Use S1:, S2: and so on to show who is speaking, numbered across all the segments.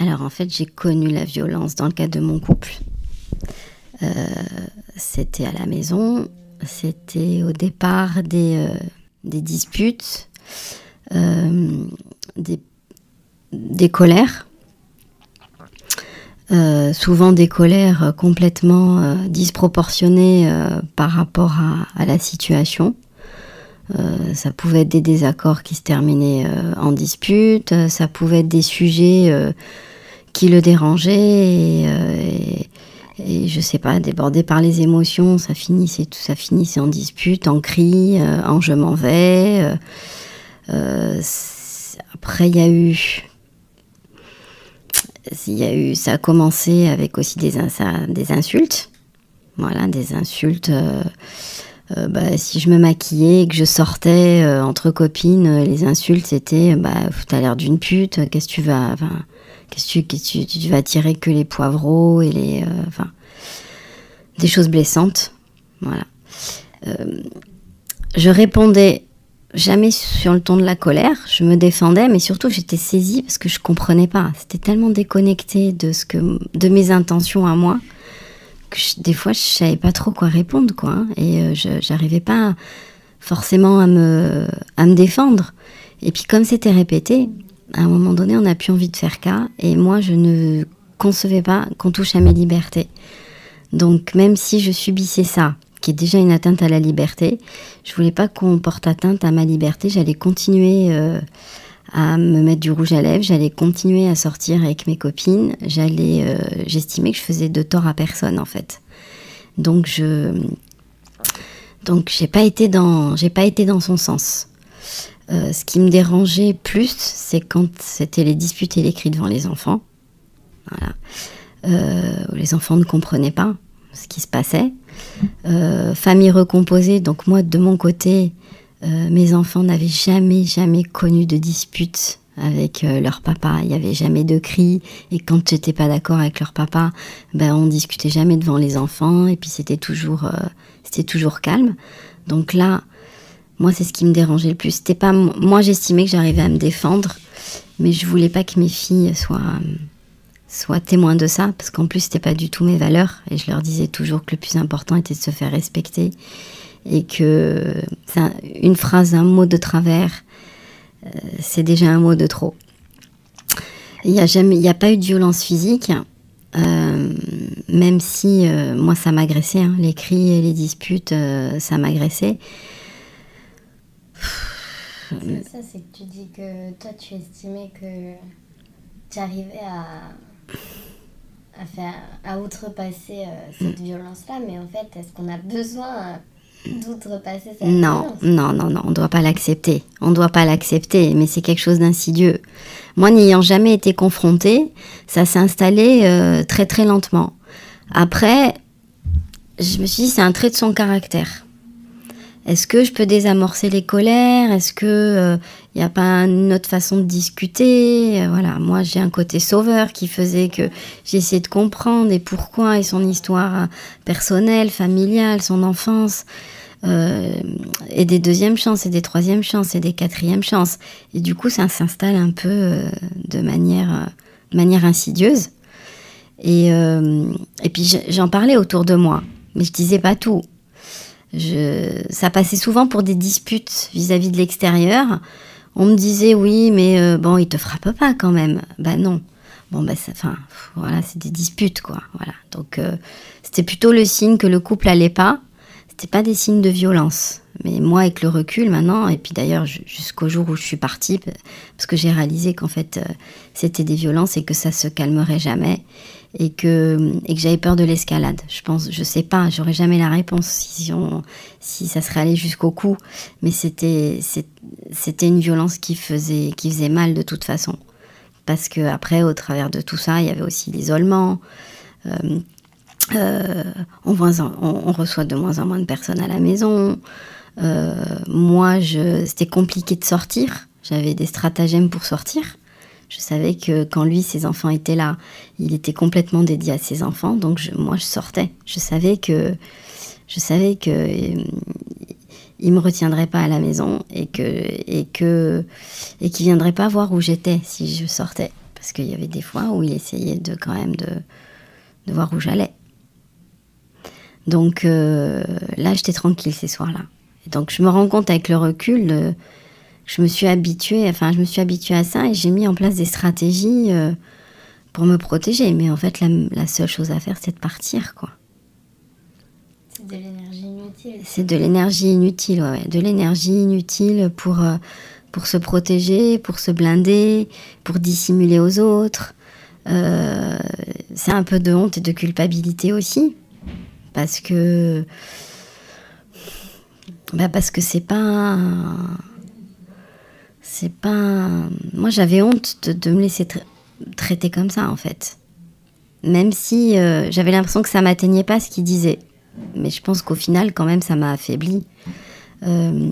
S1: Alors en fait, j'ai connu la violence dans le cadre de mon couple. Euh, c'était à la maison, c'était au départ des, euh, disputes, euh, des, colères. Souvent des colères complètement disproportionnées par rapport à, la situation. Ça pouvait être des désaccords qui se terminaient en dispute, ça pouvait être des sujets qui le dérangeaient et, euh, et, je sais pas, débordé par les émotions, ça finissait tout, ça en dispute, en cris, euh, en je m'en vais. euh, après, il y a eu il y a eu, ça a commencé avec aussi des, des insultes. Voilà, des insultes. bah, si je me maquillais et que je sortais entre copines, les insultes c'était bah, t'as l'air d'une pute, qu'est-ce que tu vas. Qu'est-ce que tu, tu, tu vas tirer que les poivreaux et les. euh, enfin, des choses blessantes. Voilà. Euh, je répondais jamais sur le ton de la colère. Je me défendais, mais surtout j'étais saisie parce que je comprenais pas. C'était tellement déconnecté de ce que, de mes intentions à moi que des fois je savais pas trop quoi répondre, quoi. hein. et euh, j'arrivais pas forcément à me à me défendre. Et puis comme c'était répété, à un moment donné, on n'a plus envie de faire cas. Et moi, je ne concevais pas qu'on touche à mes libertés. Donc même si je subissais ça, qui est déjà une atteinte à la liberté, je voulais pas qu'on porte atteinte à ma liberté. J'allais continuer euh, à me mettre du rouge à lèvres, j'allais continuer à sortir avec mes copines. J'allais, euh, j'estimais que je faisais de tort à personne en fait. Donc je, donc j'ai pas été dans, j'ai pas été dans son sens. Euh, ce qui me dérangeait plus, c'est quand c'était les disputes et les cris devant les enfants. Euh, les enfants ne comprenaient pas ce qui se passait. Euh, famille recomposée, donc moi de mon côté, mes enfants n'avaient jamais, jamais connu de disputes avec leur papa. Il n'y avait jamais de cris. Et quand j'étais pas d'accord avec leur papa, ben on discutait jamais devant les enfants. Et puis c'était toujours, c'était toujours calme. Donc là, moi c'est ce qui me dérangeait le plus. C'était pas moi j'estimais que j'arrivais à me défendre, mais je voulais pas que mes filles soient soient témoins de ça, parce qu'en plus, c'était pas du tout mes valeurs. Et je leur disais toujours que le plus important était de se faire respecter. Et que une phrase, un mot de travers, euh, c'est déjà un mot de trop. Il n'y a, jamais- il a pas eu de violence physique, euh, même si euh, moi, ça m'agressait. hein. Les cris et les disputes, euh, ça m'agressait.
S2: C'est ça, c'est que tu dis que toi, tu estimais que tu arrivais à, à, faire, à outrepasser euh, cette violence-là, mais en fait, est-ce qu'on a besoin d'outrepasser cette
S1: Non,
S2: violence?
S1: non, non, non, on ne doit pas l'accepter. On ne doit pas l'accepter, mais c'est quelque chose d'insidieux. Moi, n'ayant jamais été confrontée, ça s'est installé euh, très très lentement. Après, je me suis dit, c'est un trait de son caractère. Est-ce que je peux désamorcer les colères? Est-ce que il n'y a pas une autre façon de discuter? Euh, Voilà, moi j'ai un côté sauveur qui faisait que j'essayais de comprendre et pourquoi et son histoire euh, personnelle, familiale, son enfance, euh, et des deuxièmes chances, et des troisièmes chances, et des quatrièmes chances. Et du coup, ça s'installe un peu euh, de manière, euh, manière insidieuse. Et, euh, et puis j'en parlais autour de moi, mais je disais pas tout. Ça passait souvent pour des disputes vis-à-vis de l'extérieur. On me disait oui, mais euh, bon, il te frappe pas quand même. Bah non. Bon bah, enfin, voilà, c'est des disputes quoi. Voilà. Donc euh, c'était plutôt le signe que le couple allait pas. C'était pas des signes de violence. Mais moi, avec le recul maintenant, et puis d'ailleurs ju- jusqu'au jour où je suis partie, parce que j'ai réalisé qu'en fait euh, c'était des violences et que ça se calmerait jamais, et que et que j'avais peur de l'escalade. Je pense, je sais pas, j'aurais jamais la réponse si si ça serait allé jusqu'au cou, mais c'était une violence qui faisait qui faisait mal de toute façon, parce que après au travers de tout ça, il y avait aussi l'isolement. Euh, euh, on, reçoit de moins en moins de personnes à la maison. Euh, moi, c'était compliqué de sortir. J'avais des stratagèmes pour sortir. Je savais que quand lui, ses enfants étaient là, il était complètement dédié à ses enfants. Donc moi, je sortais. Je savais que, je savais que euh, il me retiendrait pas à la maison et que et que et qu'il viendrait pas voir où j'étais si je sortais Parce qu'il y avait des fois où il essayait de quand même de, voir où j'allais. Donc euh, là, j'étais tranquille ces soirs-là. Donc je me rends compte avec le recul, euh, je me suis habituée, enfin je me suis habituée à ça et j'ai mis en place des stratégies euh, pour me protéger. Mais en fait, la, la seule chose à faire, c'est de partir, quoi.
S2: C'est de l'énergie inutile.
S1: C'est de l'énergie inutile, ouais, ouais. de l'énergie inutile pour, euh, pour se protéger, pour se blinder, pour dissimuler aux autres. Euh, c'est un peu de honte et de culpabilité aussi, parce que bah parce que c'est pas c'est pas moi j'avais honte de, me laisser tra- traiter comme ça en fait. Même si euh, j'avais l'impression que ça m'atteignait pas ce qu'il disait. Mais je pense qu'au final quand même ça m'a affaibli Euh,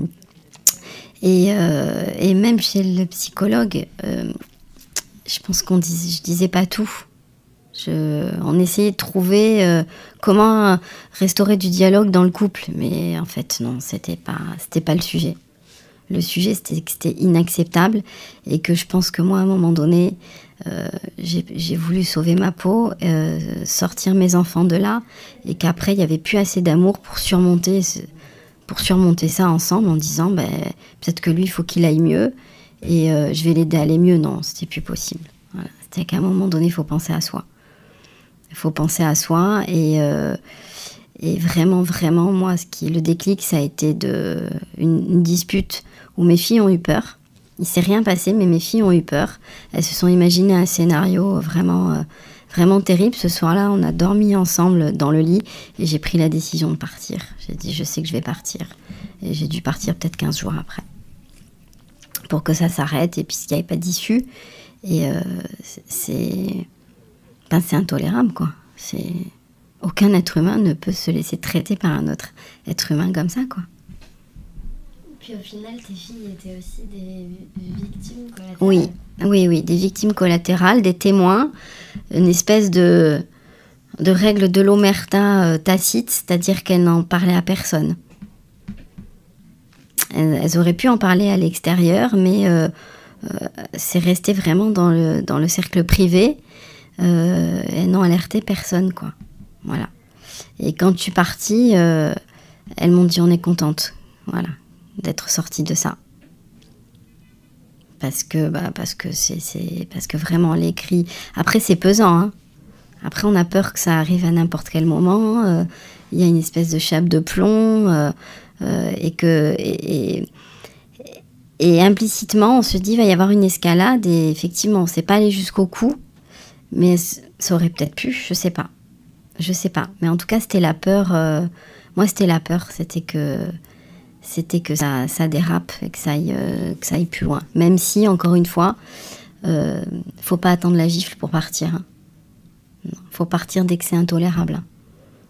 S1: et, euh, et même chez le psychologue je pense qu'on disait je disais pas tout. On essayait de trouver comment restaurer du dialogue dans le couple, mais en fait non, c'était pas, c'était pas le sujet. Le sujet c'était que c'était inacceptable et que je pense que moi à un moment donné, euh, j'ai voulu sauver ma peau, euh, sortir mes enfants de là et qu'après il y avait plus assez d'amour pour surmonter, pour surmonter ça ensemble en disant ben peut-être que lui il faut qu'il aille mieux et euh, je vais l'aider à aller mieux. Non, c'était plus possible. Voilà. C'était qu'à un moment donné il faut penser à soi. Il faut penser à soi et, et vraiment, vraiment, moi, le déclic, ça a été de, une, dispute où mes filles ont eu peur. Il s'est rien passé, mais mes filles ont eu peur. Elles se sont imaginées un scénario vraiment, euh, vraiment terrible. Ce soir-là, on a dormi ensemble dans le lit et j'ai pris la décision de partir. J'ai dit, je sais que je vais partir. Et j'ai dû partir peut-être 15 jours après pour que ça s'arrête et puis qu'il n'y avait pas d'issue. Et euh, c'est ben, c'est intolérable, quoi. C'est aucun être humain ne peut se laisser traiter par un autre être humain comme ça, quoi.
S2: Puis au final, tes filles étaient aussi des victimes collatérales.
S1: Oui, oui, oui, des victimes collatérales, des témoins, une espèce de de règle de l'omerta euh, tacite, c'est-à-dire qu'elles n'en parlaient à personne. Elles, elles auraient pu en parler à l'extérieur, mais euh, euh, c'est resté vraiment dans le, dans le cercle privé. Euh, elles n'ont alerté personne, quoi. Voilà. Et quand tu partis, euh, elles m'ont dit on est contente, voilà, d'être sortie de ça parce que bah, parce que c'est parce que vraiment les cris après c'est pesant hein. après on a peur que ça arrive à n'importe quel moment euh, il y a une espèce de chape de plomb euh, et que et, et- implicitement on se dit va y avoir une escalade et effectivement c'est pas aller jusqu'au cou mais ça aurait peut-être pu je sais pas je sais pas mais en tout cas c'était la peur euh, moi c'était la peur c'était que c'était que ça, ça dérape et que ça, aille, euh, que ça plus loin. Même si, encore une fois, euh, faut pas attendre la gifle pour partir. hein. Faut partir dès que c'est intolérable.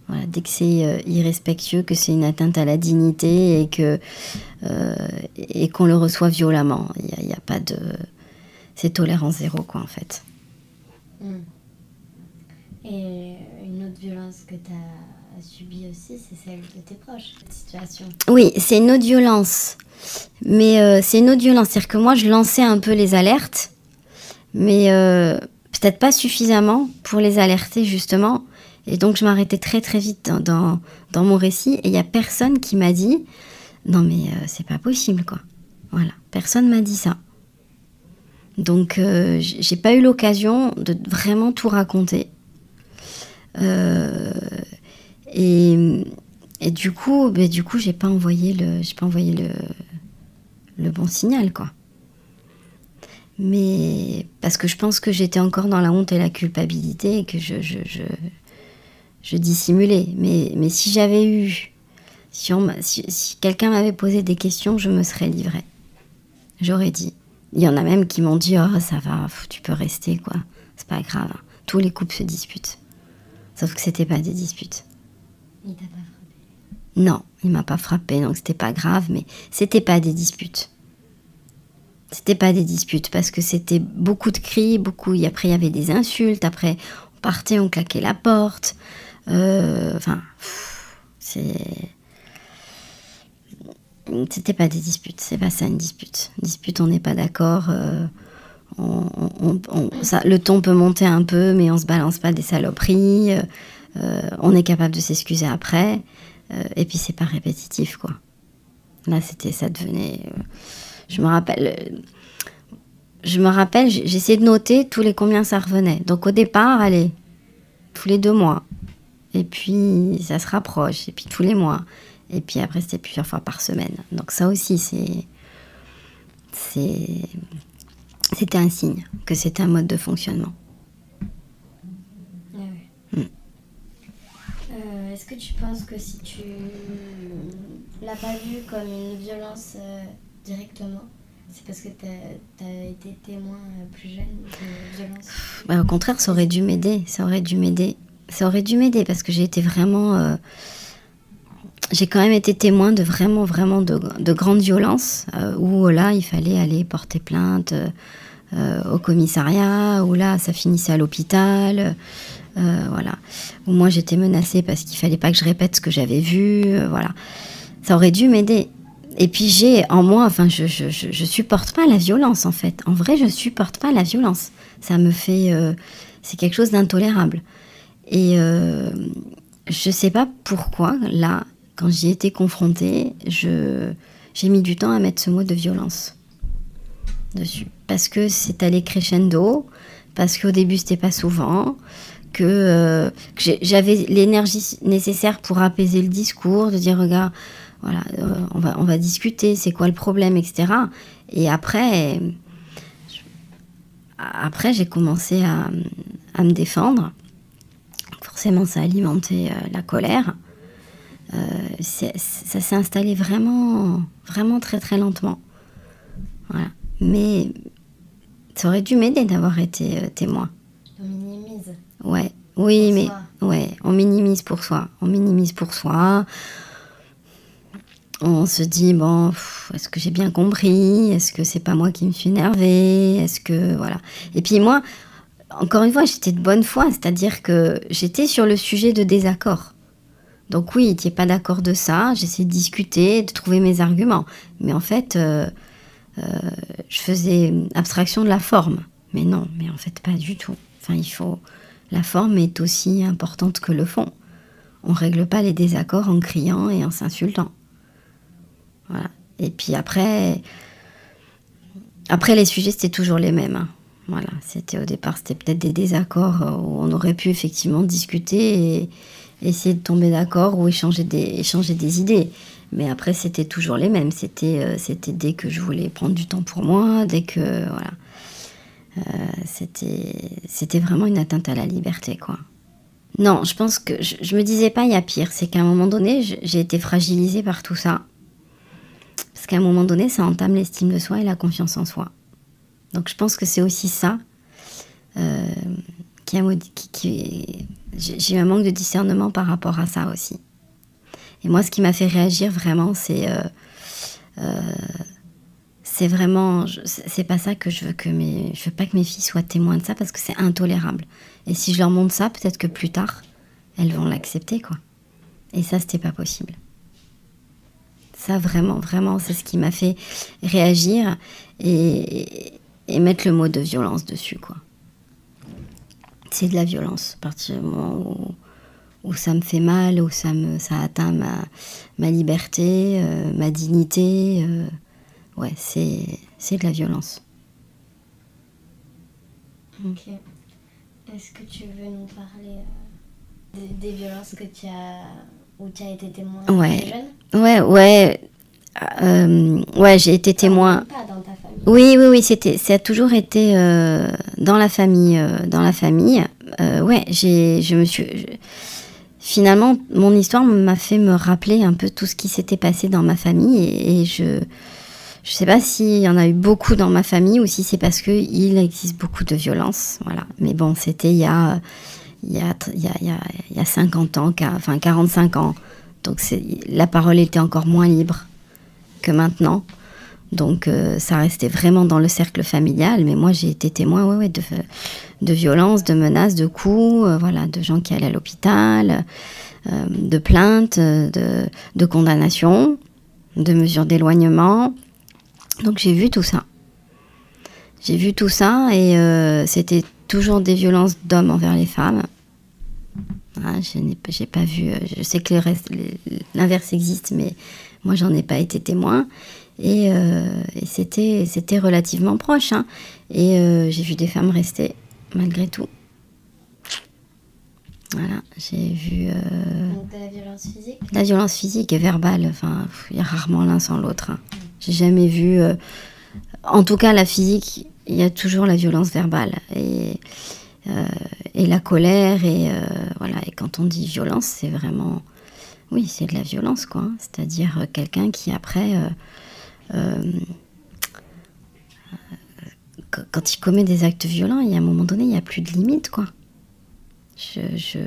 S1: hein. Dès que c'est euh, irrespectueux, que c'est une atteinte à la dignité et que et qu'on le reçoit violemment. Il a, pas de, c'est tolérance zéro quoi en fait.
S2: Et une autre violence que tu as subie aussi, c'est celle de tes proches, cette situation.
S1: Oui, c'est une autre violence. Mais euh, c'est une autre violence. C'est-à-dire que moi, je lançais un peu les alertes, mais euh, peut-être pas suffisamment pour les alerter, justement. Et donc, je m'arrêtais très, très vite dans, mon récit. Et il n'y a personne qui m'a dit Non, mais euh, c'est pas possible, quoi. Voilà. Personne m'a dit ça. Donc, j'ai pas eu l'occasion de vraiment tout raconter. Euh, et, du coup, ben, du coup, j'ai pas envoyé le, j'ai pas envoyé le, bon signal, quoi. Mais parce que je pense que j'étais encore dans la honte et la culpabilité et que je, dissimulais. Mais, si j'avais eu, si, quelqu'un m'avait posé des questions, je me serais livrée. J'aurais dit. Il y en a même qui m'ont dit, oh ça va, tu peux rester, quoi. C'est pas grave. hein. Tous les couples se disputent. Sauf que c'était pas des disputes.
S2: Il t'a pas frappé.
S1: Non, il m'a pas frappé, donc c'était pas grave, mais c'était pas des disputes. C'était pas des disputes parce que c'était beaucoup de cris, beaucoup. et Après, il y avait des insultes. Après, on partait, on claquait la porte. Euh, Enfin, c'est. C'était pas des disputes, c'est pas ça une dispute. Dispute, on n'est pas d'accord, euh, ça, le ton peut monter un peu, mais on se balance pas des saloperies. on est capable de s'excuser après. et puis c'est pas répétitif, quoi. Là, c'était, ça devenait. je me rappelle je me rappelle, j'essayais de noter tous les combien ça revenait. Donc au départ, allez, tous les deux mois. Et puis ça se rapproche, et puis tous les mois. Et puis après, c'était plusieurs fois par semaine. Donc ça aussi, c'est. C'était un signe que c'était un mode de fonctionnement.
S2: Ah hmm. euh, Est-ce que tu penses que si tu l'as pas vu comme une violence euh, directement, c'est parce que tu as, été témoin euh, plus jeune de violence?
S1: Bah, Au contraire, ça aurait dû m'aider. Ça aurait dû m'aider. Ça aurait dû m'aider parce que j'ai été vraiment. Euh, j'ai quand même été témoin de vraiment, vraiment de, de grandes violences euh, où là, il fallait aller porter plainte au commissariat, où là, ça finissait à l'hôpital. voilà. Où moi, j'étais menacée parce qu'il fallait pas que je répète ce que j'avais vu. voilà. Ça aurait dû m'aider. Et puis j'ai en moi, enfin, je, je, je, supporte pas la violence en fait. En vrai, je supporte pas la violence. Ça me fait, euh, c'est quelque chose d'intolérable. Et euh, je sais pas pourquoi là, quand j'y étais confrontée, je j'ai mis du temps à mettre ce mot de violence dessus, parce que c'est allé crescendo, parce qu'au début c'était pas souvent, que, euh, j'avais l'énergie nécessaire pour apaiser le discours, de dire regarde voilà, euh, on, va, on va discuter, c'est quoi le problème, etc. Et après, après j'ai commencé à, à, me défendre. Forcément, ça a alimenté euh, la colère. Euh, ça s'est installé vraiment, vraiment très très lentement. Voilà. Mais ça aurait dû m'aider d'avoir été témoin.
S2: On minimise.
S1: Ouais. Oui, mais ouais, on minimise pour soi. On minimise pour soi on se dit bon, est-ce que j'ai bien compris? Est-ce que c'est pas moi qui me suis énervée? Est-ce que voilà Et puis moi, encore une fois, j'étais de bonne foi, c'est-à-dire que j'étais sur le sujet de désaccord. Donc oui, tu n'es pas d'accord de ça. J'essayais de discuter, de trouver mes arguments, mais en fait, euh, euh, je faisais abstraction de la forme. Mais non, mais en fait pas du tout. Enfin, il faut. La forme est aussi importante que le fond. On règle pas les désaccords en criant et en s'insultant. Et puis après, après les sujets, c'était toujours les mêmes. Hein. Voilà, c'était au départ, c'était peut-être des désaccords où on aurait pu effectivement discuter essayer de tomber d'accord ou échanger des, échanger des idées. Mais après, c'était toujours les mêmes. C'était, euh, dès que je voulais prendre du temps pour moi, dès que voilà, euh, c'était, c'était vraiment une atteinte à la liberté, quoi. Non, je pense que je, je me disais pas il y a pire. C'est qu'à un moment donné, j'ai été fragilisée par tout ça. Parce qu'à un moment donné, ça entame l'estime de soi et la confiance en soi. Donc je pense que c'est aussi ça euh, j'ai eu un manque de discernement par rapport à ça aussi. Et moi, ce qui m'a fait réagir vraiment, c'est euh, euh, c'est vraiment c'est pas ça que je veux que mes je veux pas que mes filles soient témoins de ça parce que c'est intolérable. Et si je leur montre ça, peut-être que plus tard, elles vont l'accepter quoi. Et ça, c'était pas possible. Ça, vraiment, vraiment, c'est ce qui m'a fait réagir et, mettre le mot de violence dessus, quoi. C'est de la violence, à partir du moment où, ça me fait mal, où ça, me, ça atteint ma, ma liberté, euh, ma dignité. Euh, ouais, c'est, de la violence.
S2: Ok. Est-ce que tu veux nous parler euh, des, des, violences que tu as où tu as été témoin
S1: ouais. jeune Ouais, ouais. Ouais, j'ai été témoin.
S2: Pas.
S1: Oui, oui, oui, c'était, ça a toujours été euh, dans la famille, euh, dans la famille. Euh, ouais, j'ai, je me suis. finalement, mon histoire m'a fait me rappeler un peu tout ce qui s'était passé dans ma famille et, je, je sais pas s'il y en a eu beaucoup dans ma famille ou si c'est parce que il existe beaucoup de violence, voilà. Mais bon, c'était il y a il y a, il y a, il y a 50 ans, enfin 45 ans. Donc la parole était encore moins libre que maintenant. Donc euh, ça restait vraiment dans le cercle familial, mais moi j'ai été témoin ouais, de, violences, de menaces, de coups, euh, voilà, de gens qui allaient à l'hôpital, euh, de plaintes, de, condamnations, de mesures d'éloignement. Donc j'ai vu tout ça. J'ai vu tout ça et c'était toujours des violences d'hommes envers les femmes. Ah, je n'ai pas vu. Je sais que l'inverse existe, mais moi, j'en ai pas été témoin. Et, euh, et c'était, c'était relativement proche. hein. Et euh, j'ai vu des femmes rester, malgré tout. Voilà, j'ai vu euh,
S2: Donc de la violence physique?
S1: la violence physique et verbale. Enfin, il y a rarement l'un sans l'autre. hein. J'ai jamais vu. euh, en tout cas, la physique, il y a toujours la violence verbale et, euh, et la colère. Et voilà. Et quand on dit violence, c'est vraiment. Oui, c'est de la violence, quoi. hein. C'est-à-dire quelqu'un qui, après. Euh, euh, qu- quand il commet des actes violents, il y a un moment donné, il n'y a plus de limite, quoi. Je. je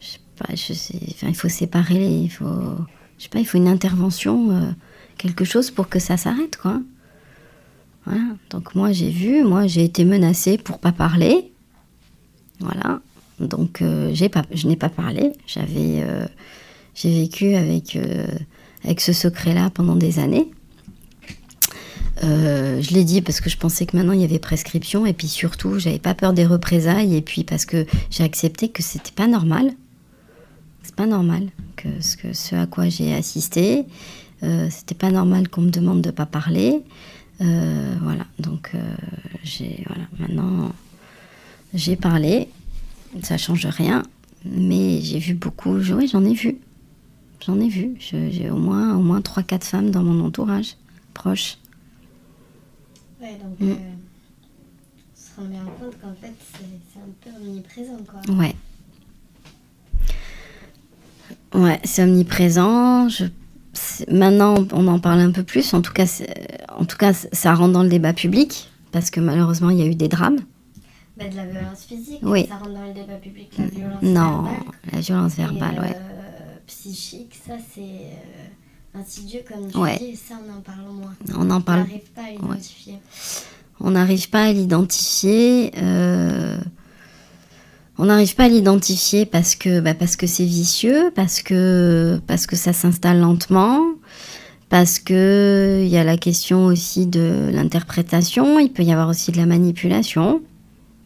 S1: sais pas, je sais, enfin, il faut séparer, les- il faut, je sais pas, il faut une intervention, euh, quelque chose pour que ça s'arrête, quoi. Donc moi j'ai vu, moi j'ai été menacée pour pas parler, voilà. Donc j'ai pas, je n'ai pas parlé. J'avais, j'ai vécu avec avec ce secret-là pendant des années. Euh, je l'ai dit parce que je pensais que maintenant il y avait prescription et puis surtout j'avais pas peur des représailles et puis parce que j'ai accepté que c'était pas normal. C'est pas normal que ce, à quoi j'ai assisté, euh, c'était pas normal qu'on me demande de pas parler. Euh, voilà, donc j'ai maintenant j'ai parlé, ça change rien, mais j'ai vu beaucoup, oui, j'en ai vu, j'en ai vu, j'ai au moins au moins trois quatre femmes dans mon entourage proche.
S2: Ouais, donc
S1: Mm.
S2: euh, on se rend bien compte qu'en fait c'est un peu omniprésent quoi.
S1: Ouais. Ouais, c'est omniprésent. Je... Maintenant, on en parle un peu plus. En tout cas, en tout cas, ça rentre dans le débat public parce que malheureusement, il y a eu des drames.
S2: Bah, de la violence physique,
S1: Oui.
S2: ça rentre dans le débat public, la violence
S1: Non,
S2: verbale.
S1: la violence
S2: Et,
S1: verbale, ouais.
S2: Psychique, ça c'est euh, insidieux comme tu
S1: Ouais.
S2: dis, et ça on en parle moins.
S1: On en
S2: On
S1: parle.
S2: n'arrive pas à l'identifier.
S1: On n'arrive pas à l'identifier. euh, On n'arrive pas à l'identifier parce que bah, parce que c'est vicieux, parce que parce que ça s'installe lentement, parce que il y a la question aussi de l'interprétation. Il peut y avoir aussi de la manipulation.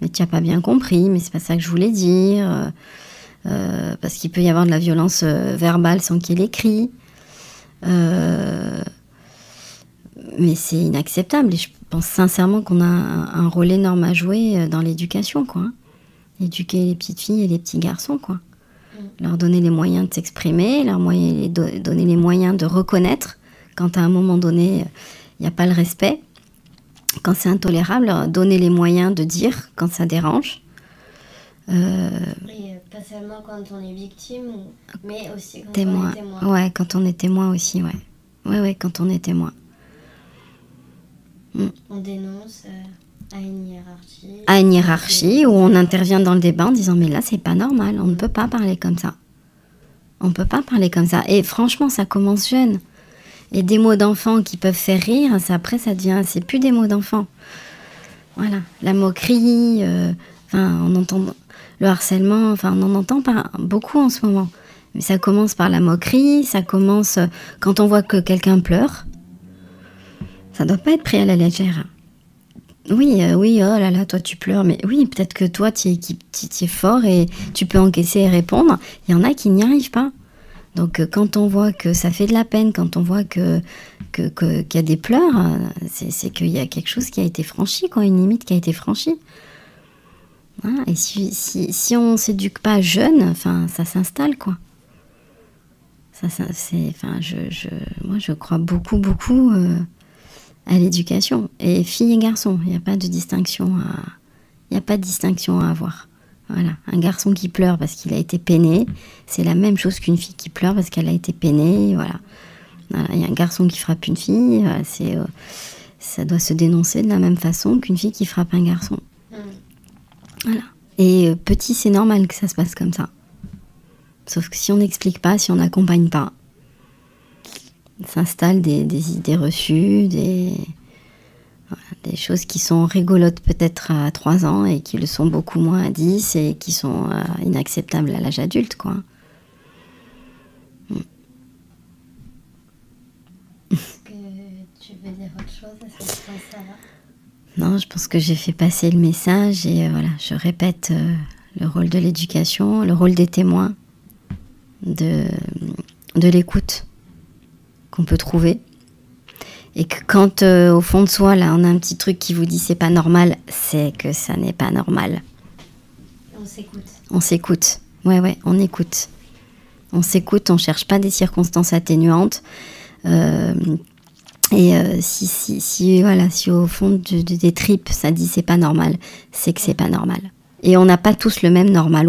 S1: Mais tu n'as pas bien compris. Mais c'est pas ça que je voulais dire. Euh, parce qu'il peut y avoir de la violence euh, verbale sans qu'il ait écrit. Euh, mais c'est inacceptable et je pense sincèrement qu'on a un, un rôle énorme à jouer euh, dans l'éducation, quoi. hein. Éduquer les petites filles et les petits garçons, quoi. Leur donner les moyens de s'exprimer, leur moyen- les do- donner les moyens de reconnaître quand à un moment donné, il n'y a pas le respect. Quand c'est intolérable, leur donner les moyens de dire quand ça dérange. Euh,
S2: Et pas seulement quand on est victime, mais aussi quand on
S1: témoin.
S2: est témoin.
S1: Ouais, quand on est témoin aussi, ouais. Ouais, ouais, quand on est témoin.
S2: On dénonce euh, à une hiérarchie.
S1: à une hiérarchie où on intervient dans le débat en disant mais là c'est pas normal, on ne peut pas parler comme ça. On ne peut pas parler comme ça. Et franchement, ça commence jeune. Et des mots d'enfant qui peuvent faire rire, ça, après ça devient, c'est plus des mots d'enfant. Voilà, la moquerie, euh, enfin on entend le harcèlement, enfin on en entend pas beaucoup en ce moment. Mais ça commence par la moquerie, ça commence euh, quand on voit que quelqu'un pleure. Ça doit pas être pris à la légère. Oui, euh, oui, oh là là, toi tu pleures, mais oui, peut-être que toi tu es, fort et tu peux encaisser et répondre. Il y en a qui n'y arrivent pas. Donc euh, quand on voit que ça fait de la peine, quand on voit que qu'il y a des pleurs, c'est c'est qu'il y a quelque chose qui a été franchi, quoi, une limite qui a été franchie. Et si, on s'éduque pas jeune, enfin, ça s'installe, quoi. Ça, enfin, je, je, moi, je crois beaucoup, beaucoup euh, à l'éducation. Et filles et garçons, il n'y a pas de distinction à, il a pas de distinction à avoir. Voilà, un garçon qui pleure parce qu'il a été peiné, c'est la même chose qu'une fille qui pleure parce qu'elle a été peinée. Voilà, il y a un garçon qui frappe une fille, euh, euh, ça doit se dénoncer de la même façon qu'une fille qui frappe un garçon.
S2: Mm.
S1: Voilà. Et euh, petit, c'est normal que ça se passe comme ça. Sauf que si on n'explique pas, si on n'accompagne pas, s'installent des, des idées reçues, des, voilà, des choses qui sont rigolotes peut-être à 3 ans et qui le sont beaucoup moins à 10 et qui sont euh, inacceptables à l'âge adulte, quoi.
S2: Est-ce que tu veux dire autre chose à ce que ça va
S1: Non, je pense que j'ai fait passer le message et euh, voilà, je répète euh, le rôle de l'éducation, le rôle des témoins, de, de l'écoute qu'on peut trouver. Et que quand euh, au fond de soi, là, on a un petit truc qui vous dit c'est pas normal, c'est que ça n'est pas normal.
S2: On s'écoute.
S1: On s'écoute. Ouais, ouais, on écoute. On s'écoute, on cherche pas des circonstances atténuantes. Euh, et euh, si, si, si, voilà, si au fond de- de- des tripes, ça dit c'est pas normal, c'est que c'est pas normal. Et on n'a pas tous le même normal